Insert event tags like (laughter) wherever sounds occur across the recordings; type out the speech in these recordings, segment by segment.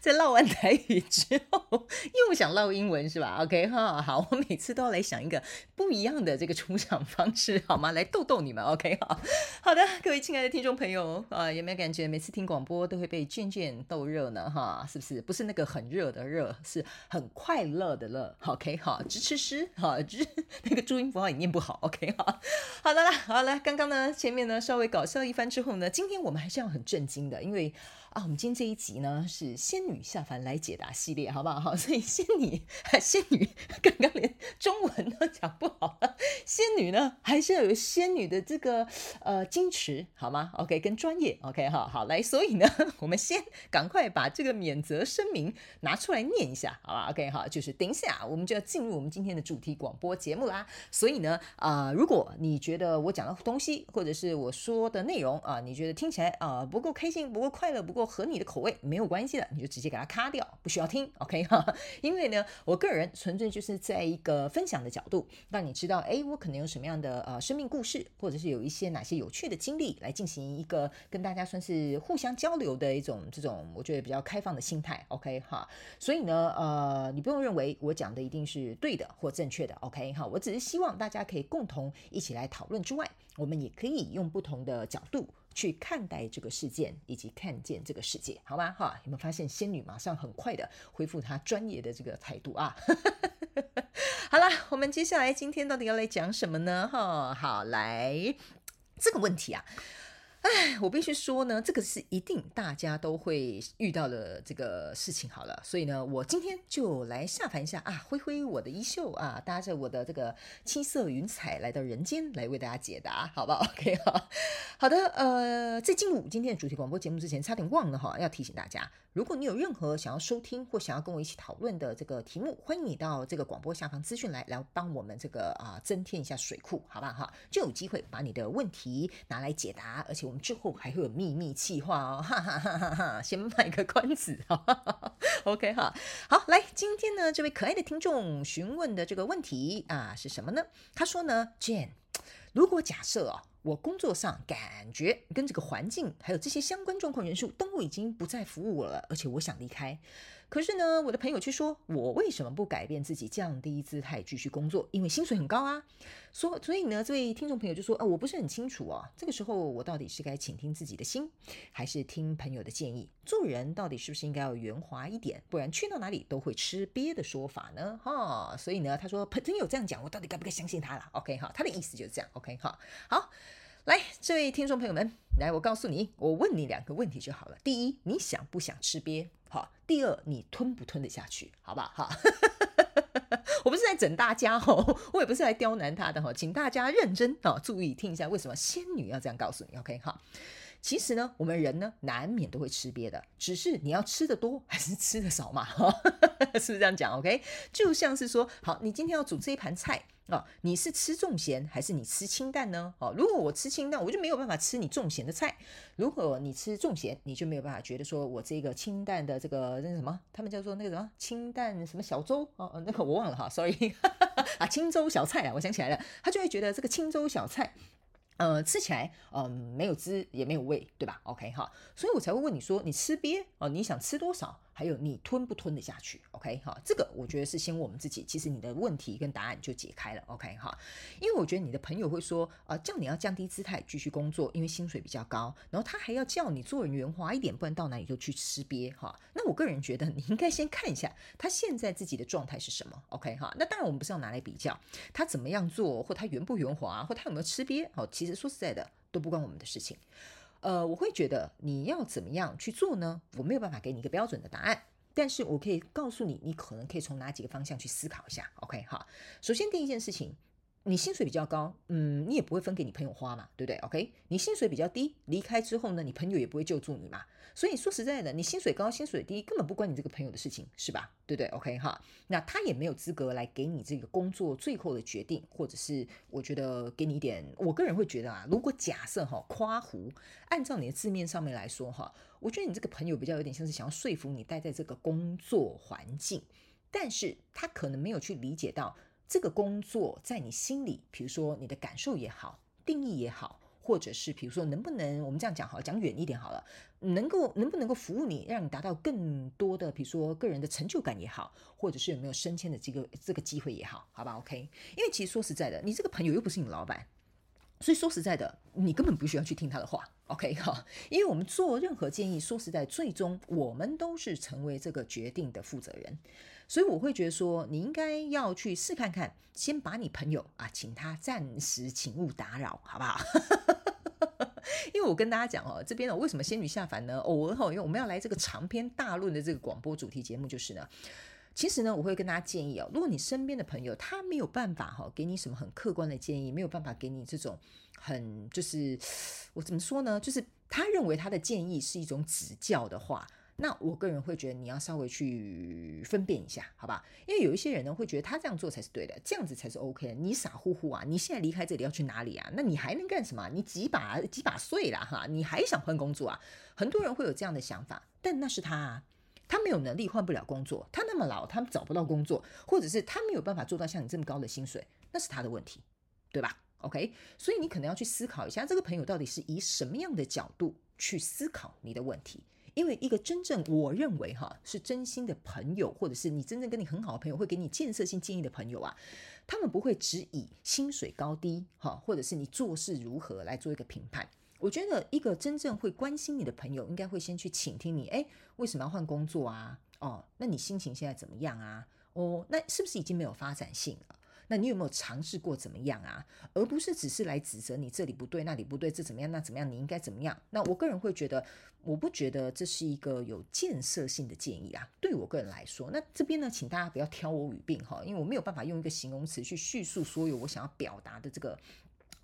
在唠完台语之后，不想唠英文是吧？OK 哈，好，我每次都要来想一个不一样的这个出场方式，好吗？来逗逗你们，OK 哈。好的，各位亲爱的听众朋友啊，有没有感觉每次听广播都会被渐渐逗热呢？哈，是不是？不是那个很热的热，是很快乐的乐。OK 哈，支持师哈，支那个注音符号也念不好。OK 哈，好的啦，好了，刚刚呢前面呢稍微搞笑一番之后呢，今天我们还是要很震惊的，因为。啊，我们今天这一集呢是仙女下凡来解答系列，好不好？好，所以仙女，仙女刚刚连中文都讲不好了。仙女呢，还是要有仙女的这个呃矜持，好吗？OK，跟专业，OK 哈，好来，所以呢，我们先赶快把这个免责声明拿出来念一下，好吧？OK 哈，就是等一下我们就要进入我们今天的主题广播节目啦。所以呢，啊、如果你觉得我讲的东西或者是我说的内容啊、你觉得听起来啊、不够开心、不够快乐、不够合你的口味没有关系的，你就直接给它卡掉，不需要听，OK 哈。因因为呢，我个人纯粹就是在一个分享的角度，让你知道，哎，我可能有什么样的呃生命故事，或者是有一些哪些有趣的经历，来进行一个跟大家算是互相交流的一种这种我觉得比较开放的心态，OK 哈。所以呢，呃，你不用认为我讲的一定是对的或正确的，OK 哈。我只是希望大家可以共同一起来讨论之外，我们也可以用不同的角度。去看待这个事件，以及看见这个世界，好吗？哈，有没有发现仙女马上很快的恢复她专业的这个态度啊？(laughs) 好了，我们接下来今天到底要来讲什么呢？哈，好，来这个问题啊。哎，我必须说呢，这个是一定大家都会遇到的这个事情。好了，所以呢，我今天就来下凡一下啊，挥挥我的衣袖啊，搭着我的这个七色云彩来到人间，来为大家解答，好不好？OK 哈，好的，呃，在进入今天的主题广播节目之前，差点忘了哈，要提醒大家，如果你有任何想要收听或想要跟我一起讨论的这个题目，欢迎你到这个广播下方资讯来，来帮我们这个啊增添一下水库，好不好哈？就有机会把你的问题拿来解答，而且。我们之后还会有秘密计划哦，哈哈哈哈哈！先卖个关子，哈哈哈。OK 哈，好，来，今天呢，这位可爱的听众询问的这个问题啊是什么呢？他说呢，Jane，如果假设哦，我工作上感觉跟这个环境还有这些相关状况元素都已经不再服务我了，而且我想离开。可是呢，我的朋友却说，我为什么不改变自己，降低姿态继续工作？因为薪水很高啊。所所以呢，这位听众朋友就说，啊，我不是很清楚啊，这个时候我到底是该倾听自己的心，还是听朋友的建议？做人到底是不是应该要圆滑一点？不然去到哪里都会吃瘪的说法呢？哈，所以呢，他说朋友这样讲，我到底该不该相信他了？OK 哈，他的意思就是这样。OK 哈，好。来，这位听众朋友们，来，我告诉你，我问你两个问题就好了。第一，你想不想吃鳖？好。第二，你吞不吞得下去？好不好，哈。(laughs) 我不是在整大家哦，我也不是来刁难他的哈，请大家认真啊，注意听一下，为什么仙女要这样告诉你？OK 哈。其实呢，我们人呢难免都会吃瘪的，只是你要吃的多还是吃的少嘛？哈 (laughs) 是不是这样讲？OK，就像是说，好，你今天要煮这一盘菜哦，你是吃重咸还是你吃清淡呢？哦，如果我吃清淡，我就没有办法吃你重咸的菜；如果你吃重咸，你就没有办法觉得说我这个清淡的这个那什么，他们叫做那个什么清淡什么小粥哦，那个我忘了哈，sorry (laughs) 啊，清粥小菜啊，我想起来了，他就会觉得这个清粥小菜。呃，吃起来，嗯、没有汁也没有味，对吧？OK 哈，所以我才会问你说，你吃鳖哦，你想吃多少？还有你吞不吞得下去？OK 哈，这个我觉得是先问我们自己，其实你的问题跟答案就解开了。OK 哈，因为我觉得你的朋友会说，啊、叫你要降低姿态继续工作，因为薪水比较高，然后他还要叫你做人圆滑一点，不然到哪里都去吃瘪哈。那我个人觉得你应该先看一下他现在自己的状态是什么。OK 哈，那当然我们不是要拿来比较他怎么样做，或他圆不圆滑，或他有没有吃瘪。哦，其实说实在的都不关我们的事情。呃，我会觉得你要怎么样去做呢？我没有办法给你一个标准的答案。但是我可以告诉你，你可能可以从哪几个方向去思考一下，OK 好。首先第一件事情，你薪水比较高，嗯，你也不会分给你朋友花嘛，对不对？OK，你薪水比较低，离开之后呢，你朋友也不会救助你嘛。所以说实在的，你薪水高，薪水低，根本不关你这个朋友的事情，是吧？对不对？OK 哈，那他也没有资格来给你这个工作最后的决定，或者是我觉得给你一点，我个人会觉得啊，如果假设哈夸胡，按照你的字面上面来说哈，我觉得你这个朋友比较有点像是想要说服你待在这个工作环境，但是他可能没有去理解到这个工作在你心里，比如说你的感受也好，定义也好。或者是比如说，能不能我们这样讲好，讲远一点好了，能够能不能够服务你，让你达到更多的，比如说个人的成就感也好，或者是有没有升迁的这个这个机会也好，好吧，OK。因为其实说实在的，你这个朋友又不是你老板，所以说实在的，你根本不需要去听他的话，OK 哈。因为我们做任何建议，说实在，最终我们都是成为这个决定的负责人。所以我会觉得说，你应该要去试看看，先把你朋友啊，请他暂时请勿打扰，好不好？(laughs) 因为我跟大家讲哦，这边呢，为什么仙女下凡呢？偶尔哈，因为我们要来这个长篇大论的这个广播主题节目，就是呢，其实呢，我会跟大家建议哦，如果你身边的朋友他没有办法哈，给你什么很客观的建议，没有办法给你这种很就是我怎么说呢，就是他认为他的建议是一种指教的话。那我个人会觉得你要稍微去分辨一下，好吧？因为有一些人呢会觉得他这样做才是对的，这样子才是 OK。你傻乎乎啊！你现在离开这里要去哪里啊？那你还能干什么？你几把几把岁了哈？你还想换工作啊？很多人会有这样的想法，但那是他啊，他没有能力换不了工作，他那么老，他找不到工作，或者是他没有办法做到像你这么高的薪水，那是他的问题，对吧？OK，所以你可能要去思考一下，这个朋友到底是以什么样的角度去思考你的问题。因为一个真正我认为哈是真心的朋友，或者是你真正跟你很好的朋友，会给你建设性建议的朋友啊，他们不会只以薪水高低哈，或者是你做事如何来做一个评判。我觉得一个真正会关心你的朋友，应该会先去倾听你，诶，为什么要换工作啊？哦，那你心情现在怎么样啊？哦，那是不是已经没有发展性了？那你有没有尝试过怎么样啊？而不是只是来指责你这里不对，那里不对，这怎么样，那怎么样？你应该怎么样？那我个人会觉得，我不觉得这是一个有建设性的建议啊。对我个人来说，那这边呢，请大家不要挑我语病哈，因为我没有办法用一个形容词去叙述所有我想要表达的这个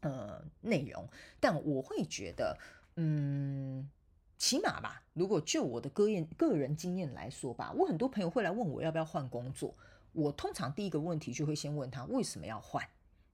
呃内容。但我会觉得，嗯，起码吧，如果就我的个人个人经验来说吧，我很多朋友会来问我要不要换工作。我通常第一个问题就会先问他为什么要换，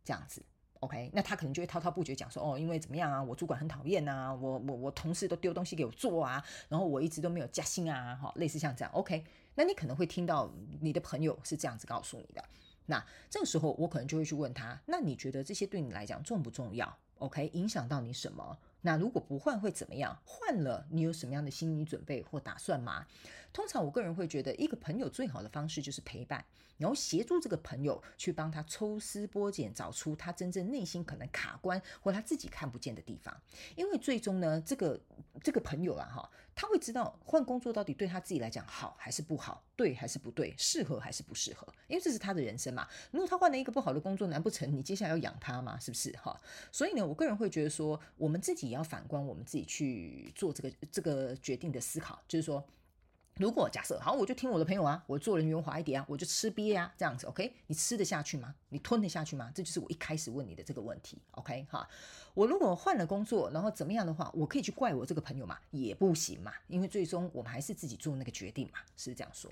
这样子，OK？那他可能就会滔滔不绝讲说，哦，因为怎么样啊，我主管很讨厌啊，我我我同事都丢东西给我做啊，然后我一直都没有加薪啊，哈，类似像这样，OK？那你可能会听到你的朋友是这样子告诉你的，那这个时候我可能就会去问他，那你觉得这些对你来讲重不重要？OK？影响到你什么？那如果不换会怎么样？换了你有什么样的心理准备或打算吗？通常我个人会觉得，一个朋友最好的方式就是陪伴，然后协助这个朋友去帮他抽丝剥茧，找出他真正内心可能卡关或他自己看不见的地方。因为最终呢，这个这个朋友啊，哈，他会知道换工作到底对他自己来讲好还是不好，对还是不对，适合还是不适合，因为这是他的人生嘛。如果他换了一个不好的工作，难不成你接下来要养他吗？是不是哈？所以呢，我个人会觉得说，我们自己。也要反观我们自己去做这个这个决定的思考，就是说，如果假设好，我就听我的朋友啊，我做人圆滑一点啊，我就吃瘪啊，这样子，OK？你吃得下去吗？你吞得下去吗？这就是我一开始问你的这个问题，OK？哈，我如果换了工作，然后怎么样的话，我可以去怪我这个朋友嘛？也不行嘛，因为最终我们还是自己做那个决定嘛，是这样说。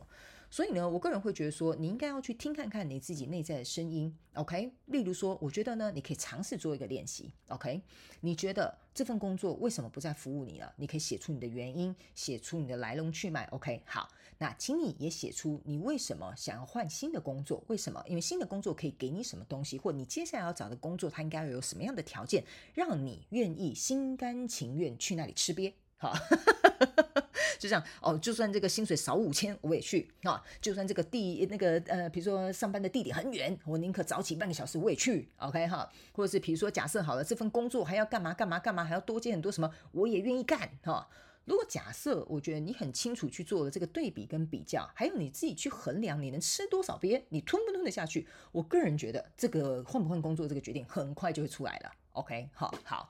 所以呢，我个人会觉得说，你应该要去听看看你自己内在的声音，OK？例如说，我觉得呢，你可以尝试做一个练习，OK？你觉得这份工作为什么不再服务你了？你可以写出你的原因，写出你的来龙去脉，OK？好，那请你也写出你为什么想要换新的工作？为什么？因为新的工作可以给你什么东西，或你接下来要找的工作，它应该要有什么样的条件，让你愿意心甘情愿去那里吃鳖？好。(laughs) 就这样哦，就算这个薪水少五千，我也去啊！就算这个地那个呃，比如说上班的地点很远，我宁可早起半个小时，我也去。OK 哈，或者是比如说假设好了，这份工作还要干嘛干嘛干嘛，还要多接很多什么，我也愿意干哈。如果假设我觉得你很清楚去做了这个对比跟比较，还有你自己去衡量你能吃多少鳖，你吞不吞得下去？我个人觉得这个换不换工作这个决定很快就会出来了。OK，好好，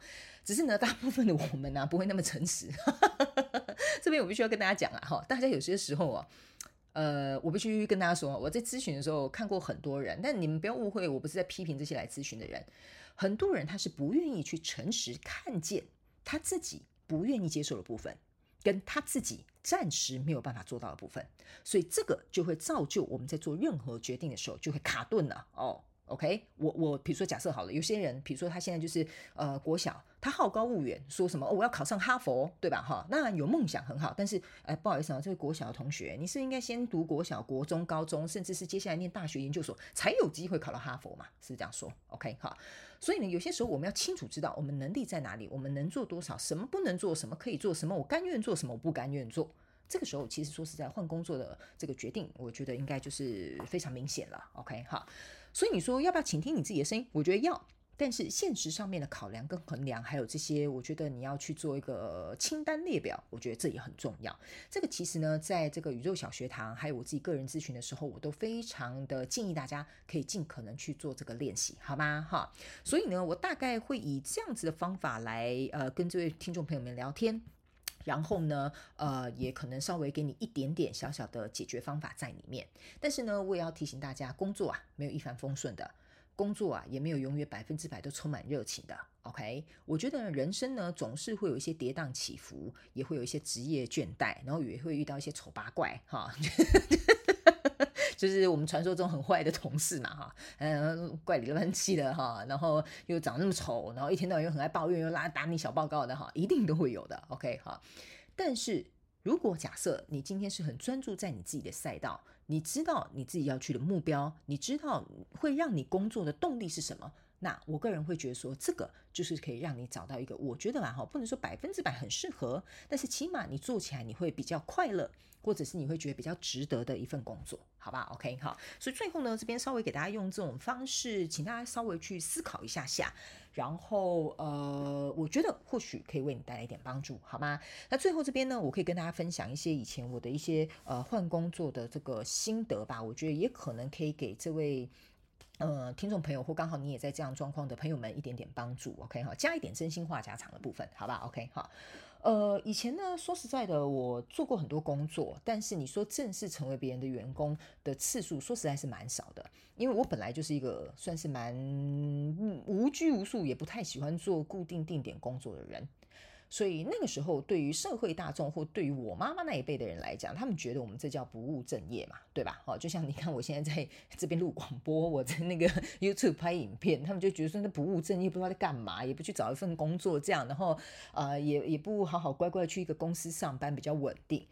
只是呢，(laughs) 大部分的我们呢、不会那么诚实。(laughs) 这边我必须要跟大家讲啊，哈，大家有些时候啊，呃，我必须跟大家说，我在咨询的时候看过很多人，但你们不要误会，我不是在批评这些来咨询的人。很多人他是不愿意去诚实看见他自己不愿意接受的部分，跟他自己暂时没有办法做到的部分，所以这个就会造就我们在做任何决定的时候就会卡顿了哦。OK，我我比如说假设好了，有些人比如说他现在就是呃国小，他好高骛远，说什么哦我要考上哈佛，对吧？哈，那有梦想很好，但是哎不好意思啊，这位国小的同学，你是应该先读国小、国中、高中，甚至是接下来念大学、研究所，才有机会考到哈佛嘛？是这样说？OK，好，所以呢，有些时候我们要清楚知道我们能力在哪里，我们能做多少，什么不能做，什么可以做，什么我甘愿做，什么我不甘愿做。这个时候其实说实在换工作的这个决定，我觉得应该就是非常明显了。OK，好。所以你说要不要倾听你自己的声音？我觉得要，但是现实上面的考量跟衡量，还有这些，我觉得你要去做一个清单列表，我觉得这也很重要。这个其实呢，在这个宇宙小学堂，还有我自己个人咨询的时候，我都非常的建议大家可以尽可能去做这个练习，好吗？哈，所以呢，我大概会以这样子的方法来呃跟这位听众朋友们聊天。然后呢，呃，也可能稍微给你一点点小小的解决方法在里面。但是呢，我也要提醒大家，工作啊，没有一帆风顺的，工作啊，也没有永远百分之百都充满热情的。OK，我觉得人生呢，总是会有一些跌宕起伏，也会有一些职业倦怠，然后也会遇到一些丑八怪，哈。(laughs) 就是我们传说中很坏的同事嘛，哈，嗯，怪里乱气的哈，然后又长那么丑，然后一天到晚又很爱抱怨，又拉打你小报告的哈，一定都会有的，OK 哈。但是如果假设你今天是很专注在你自己的赛道，你知道你自己要去的目标，你知道会让你工作的动力是什么？那我个人会觉得说，这个就是可以让你找到一个，我觉得嘛哈，不能说百分之百很适合，但是起码你做起来你会比较快乐，或者是你会觉得比较值得的一份工作，好吧？OK 好，所以最后呢，这边稍微给大家用这种方式，请大家稍微去思考一下下，然后呃，我觉得或许可以为你带来一点帮助，好吗？那最后这边呢，我可以跟大家分享一些以前我的一些呃换工作的这个心得吧，我觉得也可能可以给这位。呃，听众朋友或刚好你也在这样状况的朋友们一点点帮助，OK 哈，加一点真心话家常的部分，好吧？OK 哈，呃，以前呢，说实在的，我做过很多工作，但是你说正式成为别人的员工的次数，说实在是蛮少的，因为我本来就是一个算是蛮无拘无束，也不太喜欢做固定定点工作的人。所以那个时候，对于社会大众或对于我妈妈那一辈的人来讲，他们觉得我们这叫不务正业嘛，对吧？哦，就像你看，我现在在 (laughs) 这边录广播，我在那个 (laughs) YouTube 拍影片，他们就觉得说那不务正业，不知道在干嘛，也不去找一份工作这样，然后啊，也也不好好乖乖去一个公司上班比较稳定。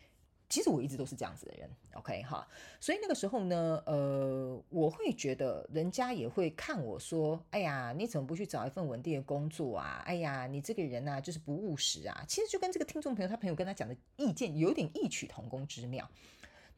其实我一直都是这样子的人，OK 哈，所以那个时候呢，呃，我会觉得人家也会看我说，哎呀，你怎么不去找一份稳定的工作啊？哎呀，你这个人呐，就是不务实啊。其实就跟这个听众朋友他朋友跟他讲的意见有点异曲同工之妙。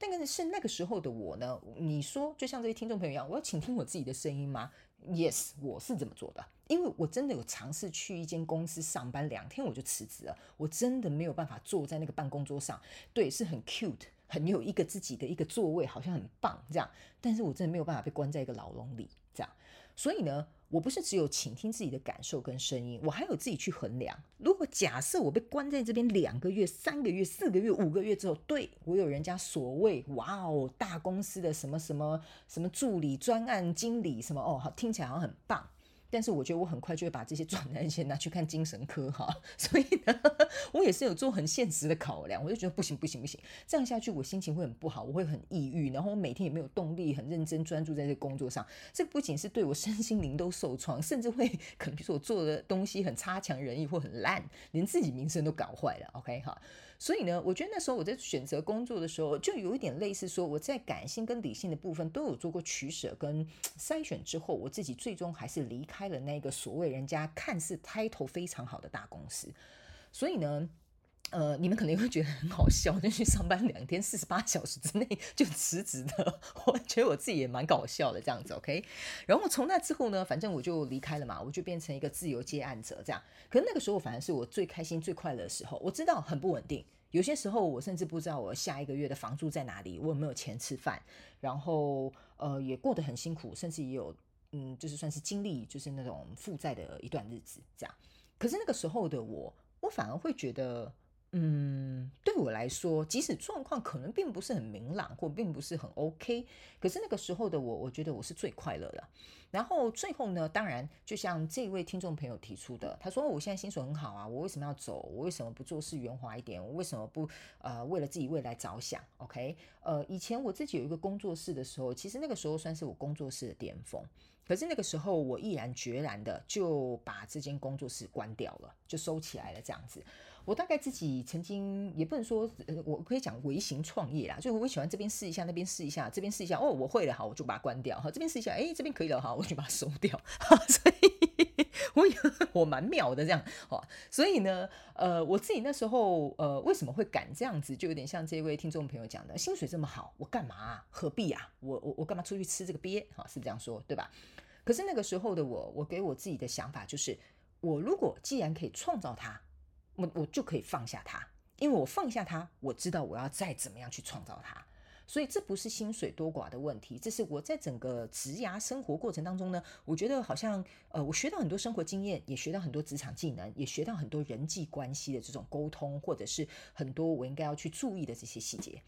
但是那个时候的我呢，你说就像这些听众朋友一样，我要倾听我自己的声音吗？Yes，我是怎么做的，因为我真的有尝试去一间公司上班两天，我就辞职了。我真的没有办法坐在那个办公桌上，对，是很 cute，很有一个自己的一个座位，好像很棒这样。但是我真的没有办法被关在一个牢笼里这样。所以呢，我不是只有倾听自己的感受跟声音，我还有自己去衡量。如果假设我被关在这边两个月、三个月、四个月、五个月之后，对，我有人家所谓哇哦大公司的什么什么什么助理、专案经理什么哦，听起来好像很棒。但是我觉得我很快就会把这些赚来的钱拿去看精神科哈，所以呢，我也是有做很现实的考量，我就觉得不行不行不行，这样下去我心情会很不好，我会很抑郁，然后我每天也没有动力，很认真专注在这个工作上，这不仅是对我身心灵都受创，甚至会可能比如说我做的东西很差强人意或很烂，连自己名声都搞坏了，OK 哈。所以呢，我觉得那时候我在选择工作的时候，就有一点类似说，我在感性跟理性的部分都有做过取舍跟筛选之后，我自己最终还是离开了那个所谓人家看似 title 非常好的大公司。所以呢，呃，你们可能会觉得很好笑，就去上班两天四十八小时之内 (laughs) 就辞职的，我觉得我自己也蛮搞笑的这样子，OK。然后从那之后呢，反正我就离开了嘛，我就变成一个自由接案者这样。可是那个时候反而是我最开心最快乐的时候，我知道很不稳定。有些时候，我甚至不知道我下一个月的房租在哪里，我有没有钱吃饭，然后呃也过得很辛苦，甚至也有嗯，就是算是经历就是那种负债的一段日子这样。可是那个时候的我，我反而会觉得嗯，对我来说，即使状况可能并不是很明朗，或并不是很 OK，可是那个时候的我，我觉得我是最快乐的。然后最后呢，当然就像这位听众朋友提出的，他说：“我现在薪水很好啊，我为什么要走？我为什么不做事圆滑一点？我为什么不呃为了自己未来着想？”OK，呃，以前我自己有一个工作室的时候，其实那个时候算是我工作室的巅峰。可是那个时候，我毅然决然的就把这间工作室关掉了，就收起来了，这样子。我大概自己曾经也不能说，我可以讲微型创业啦，就是我喜欢这边试一下，那边试一下，这边试一下，哦，我会了，好，我就把它关掉，好，这边试一下，哎，这边可以了，好，我就把它收掉。(laughs) 所以 (laughs) 我也我蛮妙的这样，好，所以呢，呃，我自己那时候，呃，为什么会敢这样子，就有点像这位听众朋友讲的，薪水这么好，我干嘛？何必啊？我我我干嘛出去吃这个鳖？哈，是这样说对吧？可是那个时候的我，我给我自己的想法就是，我如果既然可以创造它，我我就可以放下它，因为我放下它，我知道我要再怎么样去创造它。所以这不是薪水多寡的问题，这是我在整个职涯生活过程当中呢，我觉得好像呃，我学到很多生活经验，也学到很多职场技能，也学到很多人际关系的这种沟通，或者是很多我应该要去注意的这些细节。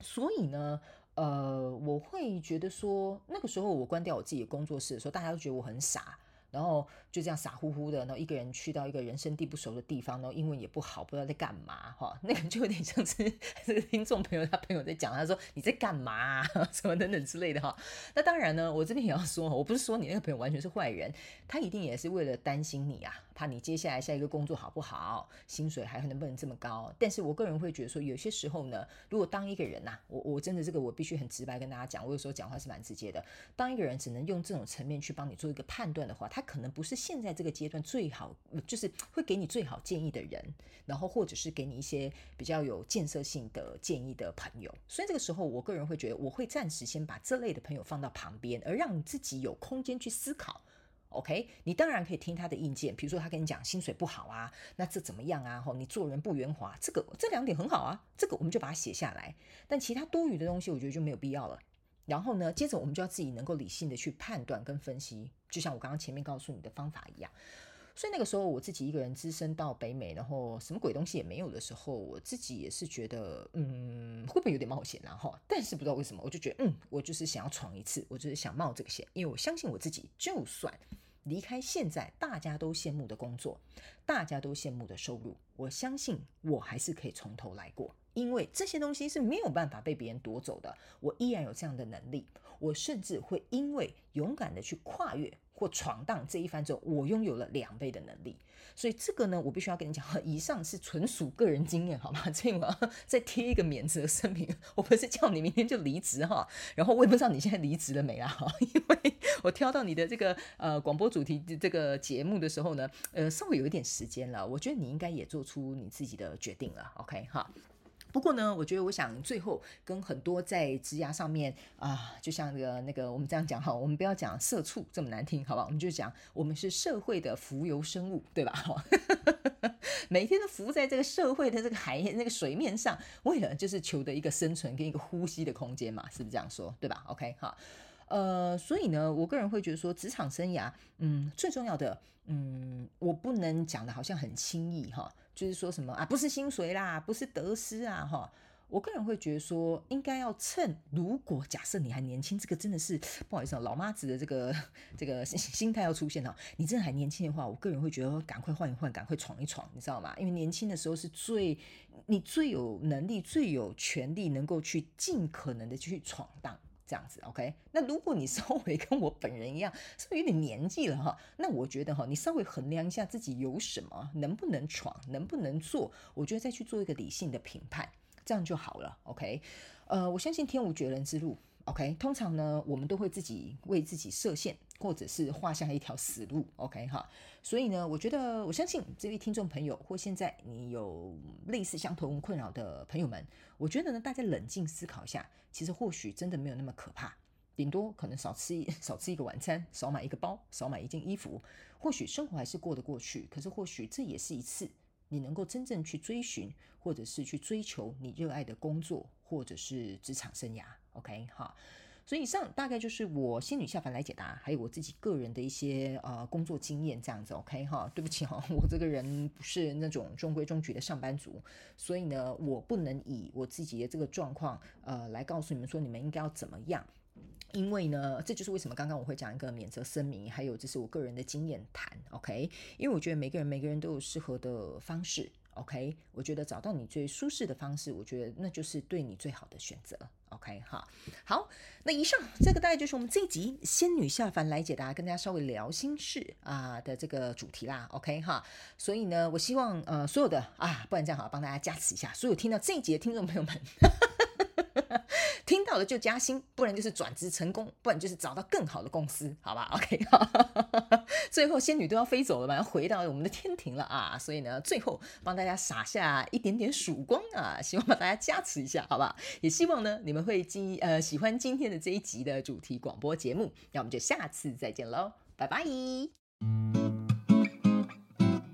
所以呢。呃，我会觉得说，那个时候我关掉我自己的工作室的时候，大家都觉得我很傻。然后就这样傻乎乎的，然后一个人去到一个人生地不熟的地方，然后英文也不好，不知道在干嘛哈。(laughs) 那个就有点像是 (laughs) 听众朋友他朋友在讲，他说你在干嘛，什么等等之类的哈。那当然呢，我这边也要说，我不是说你那个朋友完全是坏人，他一定也是为了担心你啊，怕你接下来下一个工作好不好，薪水还能不能这么高。但是我个人会觉得说，有些时候呢，如果当一个人呐，我我真的这个我必须很直白跟大家讲，我有时候讲话是蛮直接的。当一个人只能用这种层面去帮你做一个判断的话，他。可能不是现在这个阶段最好，就是会给你最好建议的人，然后或者是给你一些比较有建设性的建议的朋友。所以这个时候，我个人会觉得，我会暂时先把这类的朋友放到旁边，而让你自己有空间去思考。OK，你当然可以听他的意见，比如说他跟你讲薪水不好啊，那这怎么样啊？吼，你做人不圆滑，这个这两点很好啊，这个我们就把它写下来。但其他多余的东西，我觉得就没有必要了。然后呢，接着我们就要自己能够理性的去判断跟分析，就像我刚刚前面告诉你的方法一样。所以那个时候我自己一个人只身到北美，然后什么鬼东西也没有的时候，我自己也是觉得，嗯，会不会有点冒险啊？后，但是不知道为什么，我就觉得，嗯，我就是想要闯一次，我就是想冒这个险，因为我相信我自己，就算离开现在大家都羡慕的工作，大家都羡慕的收入，我相信我还是可以从头来过。因为这些东西是没有办法被别人夺走的，我依然有这样的能力，我甚至会因为勇敢的去跨越或闯荡这一番之后，我拥有了两倍的能力。所以这个呢，我必须要跟你讲，以上是纯属个人经验，好吗？(laughs) 这我要再贴一个免责声明，我不是叫你明天就离职哈，然后我也不知道你现在离职了没啊哈，(laughs) 因为我挑到你的这个呃广播主题这个节目的时候呢，呃稍微有一点时间了，我觉得你应该也做出你自己的决定了，OK 哈。不过呢，我觉得我想最后跟很多在职涯上面啊，就像那个那个我们这样讲哈，我们不要讲社畜这么难听，好吧？我们就讲我们是社会的浮游生物，对吧？(laughs) 哈，每天都浮在这个社会的这个海那个水面上，为了就是求得一个生存跟一个呼吸的空间嘛，是不是这样说？对吧？OK 好。呃，所以呢，我个人会觉得说，职场生涯，嗯，最重要的，嗯，我不能讲的好像很轻易哈，就是说什么啊，不是薪水啦，不是得失啊，哈，我个人会觉得说，应该要趁，如果假设你还年轻，这个真的是不好意思啊，老妈子的这个这个心心态要出现了，你真的还年轻的话，我个人会觉得赶快换一换，赶快闯一闯，你知道吗？因为年轻的时候是最你最有能力、最有权利，能够去尽可能的去闯荡。这样子，OK。那如果你 (laughs) 稍微跟我本人一样，稍微有点年纪了哈，那我觉得哈，你稍微衡量一下自己有什么，能不能闯，能不能做，我觉得再去做一个理性的评判，这样就好了，OK。呃，我相信天无绝人之路。OK，通常呢，我们都会自己为自己设限，或者是画下一条死路。OK 哈，所以呢，我觉得我相信这位听众朋友，或现在你有类似相同困扰的朋友们，我觉得呢，大家冷静思考一下，其实或许真的没有那么可怕，顶多可能少吃一 (laughs) 少吃一个晚餐，少买一个包，少买一件衣服，或许生活还是过得过去。可是或许这也是一次你能够真正去追寻，或者是去追求你热爱的工作，或者是职场生涯。OK 哈，所以以上大概就是我仙女下凡来解答，还有我自己个人的一些呃工作经验这样子，OK 哈？对不起哈，(laughs) 我这个人不是那种中规中矩的上班族，所以呢，我不能以我自己的这个状况呃来告诉你们说你们应该要怎么样。因为呢，这就是为什么刚刚我会讲一个免责声明，还有这是我个人的经验谈，OK？因为我觉得每个人每个人都有适合的方式，OK？我觉得找到你最舒适的方式，我觉得那就是对你最好的选择，OK？哈，好，那以上这个大概就是我们这一集仙女下凡来解答，跟大家稍微聊心事啊的这个主题啦，OK？哈，所以呢，我希望呃所有的啊，不然这样好，帮大家加持一下，所有听到这一集的听众朋友们。(laughs) 听到了就加薪，不然就是转职成功，不然就是找到更好的公司，好吧？(laughs) OK，最后仙女都要飞走了嘛，要回到我们的天庭了啊！所以呢，最后帮大家撒下一点点曙光啊，希望把大家加持一下，好吧？也希望呢，你们会今呃喜欢今天的这一集的主题广播节目，那我们就下次再见喽，拜拜。